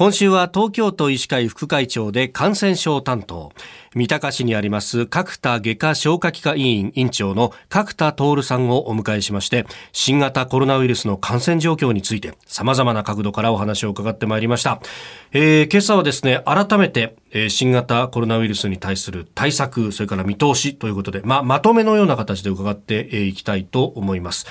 今週は東京都医師会副会長で感染症担当。三鷹市にあります角田外科消化器科委員委員長の角田徹さんをお迎えしまして新型コロナウイルスの感染状況について様々な角度からお話を伺ってまいりました、えー、今朝はですね改めて、えー、新型コロナウイルスに対する対策それから見通しということで、ままとめのような形で伺っていきたいと思います。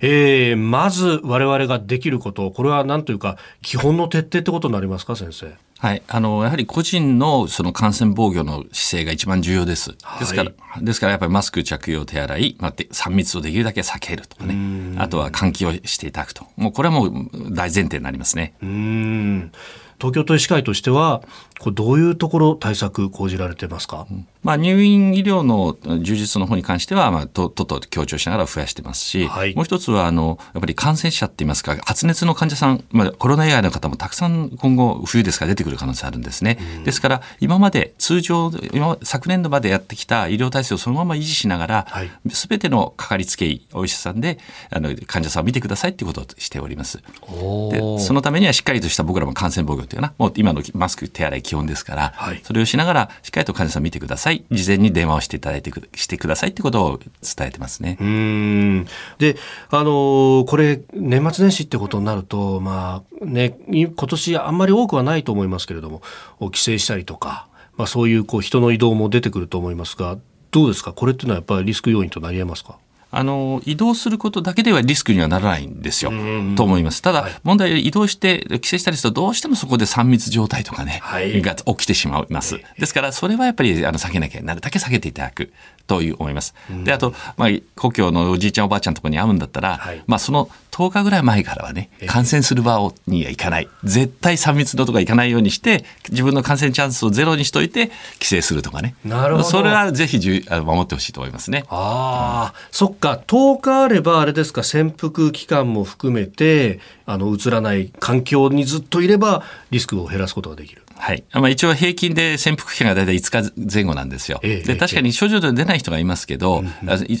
えー、まず我々ができること、これは何というか、基本の徹底ってことになりますか、先生？はい、あのやはり個人のその感染防御の姿勢が一番重要です。ですから、はい、ですからやっぱりマスク着用、手洗い、まあ、3密をできるだけ避けるとかね、あとは換気をしていただくと、もうこれはもう大前提になりますね。うん東京都医師会としては、これどういうところ対策講じられてますか、うん。まあ、入院医療の充実の方に関しては、まあ、ととと強調しながら増やしてますし、はい、もう一つはあのやっぱり感染者っていいますか発熱の患者さん、まあ、コロナ以外の方もたくさん今後冬ですから出てくる可能性あるんですね、うん、ですから今まで通常今昨年度までやってきた医療体制をそのまま維持しながら、はい、全てのかかりつけ医お医者さんであの患者さんを見てくださいということをしております。でそのためにはしっかりとした僕らも感染防御というかな。もう今のマスク手洗い基本ですから、はい、それをしながらしっかりと患者さん見てください。事前に電話をしていただいてしてくださいってことを伝えてますね。うん。であのこれ年末年始ってことになるとまあね今年あんまり多くはないと思いますけれども帰省したりとか、まあ、そういうこう人の移動も出てくると思いますがどうですか？これっていうのはやっぱりリスク要因となり得ますか？あの移動することだけではリスクにはならないんですよ、と思います。ただ、はい、問題は移動して帰省したりするとどうしてもそこで3密状態とかね、はい、が起きてしまいます。ですからそれはやっぱりあの避けなきゃなるだけ避けていただくという思います。であと、まあ、故郷のおじいちゃんおばあちゃんとこに会うんだったら、はい、まあ、その10日ぐらい前からはね感染する場には行かない。絶対3密のとか行かないようにして自分の感染チャンスをゼロにしといて帰省するとかね。なるほど。それはぜひ守ってほしいと思いますね。ああ、うん、そっか。10日あればあれですか潜伏期間も含めてあの移らない環境にずっといればリスクを減らすことができる。はい。まあ一応平均で潜伏期間が大体5日前後なんですよ。で、確かに症状で出ない人がいますけど、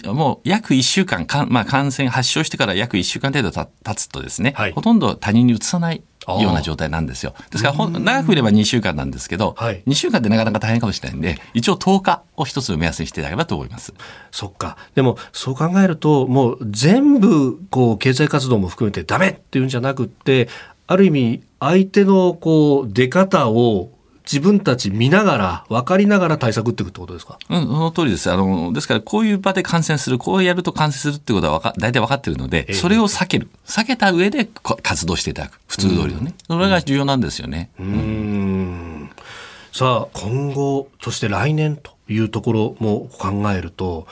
もう約1週間か、まあ感染発症してから約1週間程度経つとですね、はい、ほとんど他人にうつさないような状態なんですよ。ですから、長くいれば2週間なんですけど、はい、2週間ってなかなか大変かもしれないんで、一応10日を一つの目安にしていただければと思います。そっか。でも、そう考えると、もう全部、こう、経済活動も含めてダメっていうんじゃなくって、ある意味、相手のこう出方を自分たち見ながら、分かりながら対策っていくってことですか？うん、その通りです。あの、ですから、こういう場で感染する、こうやると感染するってことは大体分かってるので、それを避ける。避けた上で活動していただく。普通通りのね。それが重要なんですよね。うん。うんさあ、今後、そして来年というところも考えると、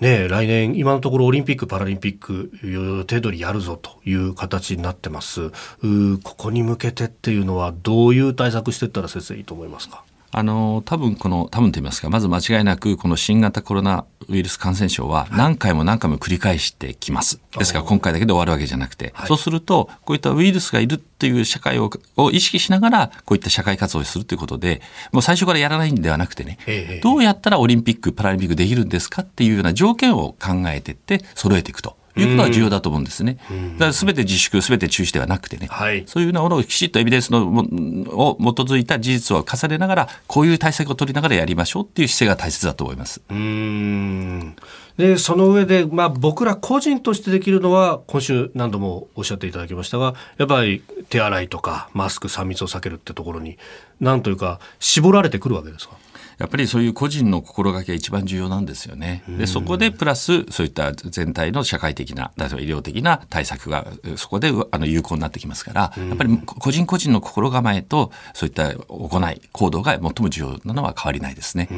ね、来年、今のところオリンピック・パラリンピック予定通りやるぞという形になってます。ここに向けてっていうのはどういう対策していったら先生いいと思いますか？あの多分この多分と言いますかまず間違いなくこの新型コロナウイルス感染症は何回も何回も繰り返してきます。ですから今回だけで終わるわけじゃなくて、はい、そうするとこういったウイルスがいるっていう社会をを意識しながらこういった社会活動をするということでもう最初からやらないんではなくてね、どうやったらオリンピック・パラリンピックできるんですかっていうような条件を考えていって揃えていくと。いうことが重要だと思うんですね。だから全て自粛、全て中止ではなくてね、はい、そういうようなものをきちっとエビデンスのを基づいた事実を重ねながら、こういう対策を取りながらやりましょうっていう姿勢が大切だと思います。うん。でその上で、まあ、僕ら個人としてできるのは今週何度もおっしゃっていただきましたがやっぱり手洗いとかマスク3密を避けるってところに何というか絞られてくるわけですか？やっぱりそういう個人の心がけが一番重要なんですよね。でそこでプラスそういった全体の社会的な例えば医療的な対策がそこであの有効になってきますからやっぱり個人個人の心構えとそういった行い行動が最も重要なのは変わりないですね。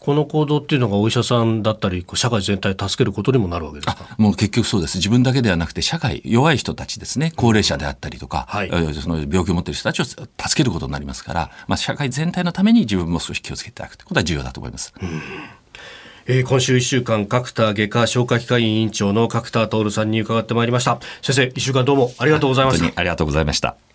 この行動っていうのがお医者さんだったり社会全体を助けることにもなるわけですか？もう結局そうです。自分だけではなくて社会弱い人たちですね。高齢者であったりとか、はい、その病気を持っている人たちを助けることになりますから、まあ、社会全体のために自分も少し気をつけていただくということは重要だと思います。えー、今週1週間角田外科消化器科委員長の角田徹さんに伺ってまいりました。先生1週間どうもありがとうございました。ありがとうございました